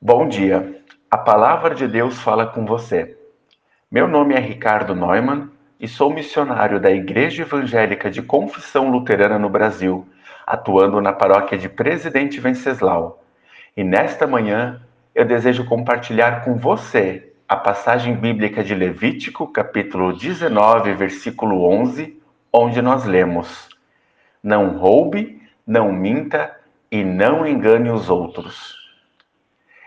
Bom dia. A palavra de Deus fala com você. Meu nome é Ricardo Neumann e sou missionário da Igreja Evangélica de Confissão Luterana no Brasil, atuando na paróquia de Presidente Venceslau. E nesta manhã eu desejo compartilhar com você a passagem bíblica de Levítico, capítulo 19, versículo 11, onde nós lemos: Não roube, não minta e não engane os outros.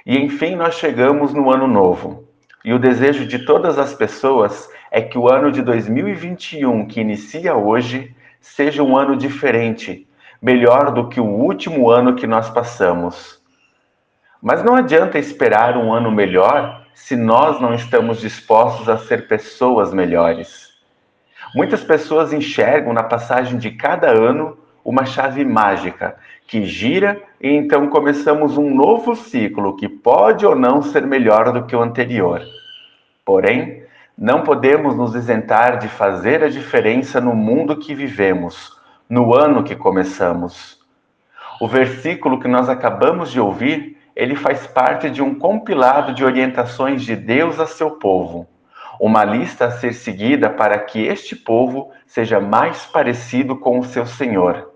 E enfim, nós chegamos no ano novo. E o desejo de todas as pessoas é que o ano de 2021, que inicia hoje, seja um ano diferente, melhor do que o último ano que nós passamos. Mas não adianta esperar um ano melhor se nós não estamos dispostos a ser pessoas melhores. Muitas pessoas enxergam na passagem de cada ano uma chave mágica que gira e então começamos um novo ciclo que pode ou não ser melhor do que o anterior. Porém, não podemos nos isentar de fazer a diferença no mundo que vivemos, no ano que começamos. O versículo que nós acabamos de ouvir, ele faz parte de um compilado de orientações de Deus a seu povo uma lista a ser seguida para que este povo seja mais parecido com o seu Senhor.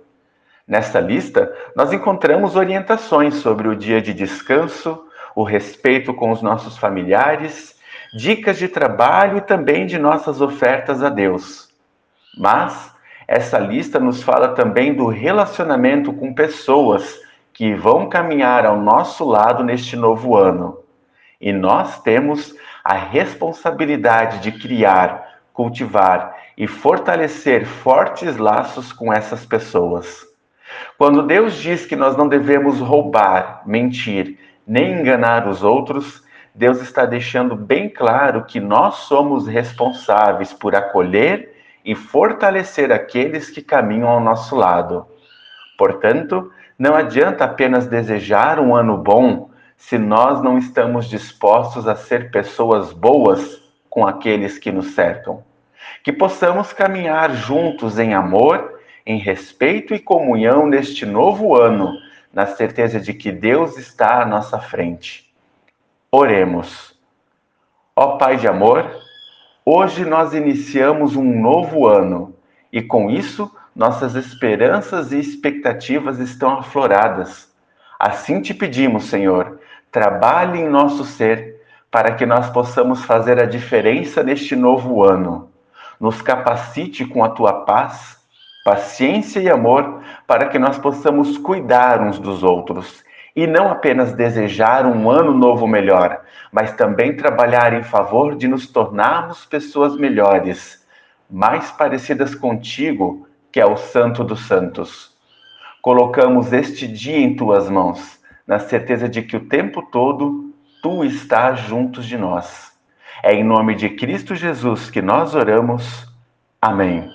Nesta lista, nós encontramos orientações sobre o dia de descanso, o respeito com os nossos familiares, dicas de trabalho e também de nossas ofertas a Deus. Mas essa lista nos fala também do relacionamento com pessoas que vão caminhar ao nosso lado neste novo ano. E nós temos a responsabilidade de criar, cultivar e fortalecer fortes laços com essas pessoas. Quando Deus diz que nós não devemos roubar, mentir, nem enganar os outros, Deus está deixando bem claro que nós somos responsáveis por acolher e fortalecer aqueles que caminham ao nosso lado. Portanto, não adianta apenas desejar um ano bom se nós não estamos dispostos a ser pessoas boas com aqueles que nos cercam. Que possamos caminhar juntos em amor em respeito e comunhão neste novo ano, na certeza de que Deus está à nossa frente. Oremos. Ó Pai de amor, hoje nós iniciamos um novo ano e com isso nossas esperanças e expectativas estão afloradas. Assim te pedimos, Senhor, trabalhe em nosso ser para que nós possamos fazer a diferença neste novo ano. Nos capacite com a tua paz paciência e amor para que nós possamos cuidar uns dos outros e não apenas desejar um ano novo melhor, mas também trabalhar em favor de nos tornarmos pessoas melhores, mais parecidas contigo, que é o Santo dos Santos. Colocamos este dia em tuas mãos, na certeza de que o tempo todo tu estás juntos de nós. É em nome de Cristo Jesus que nós oramos. Amém.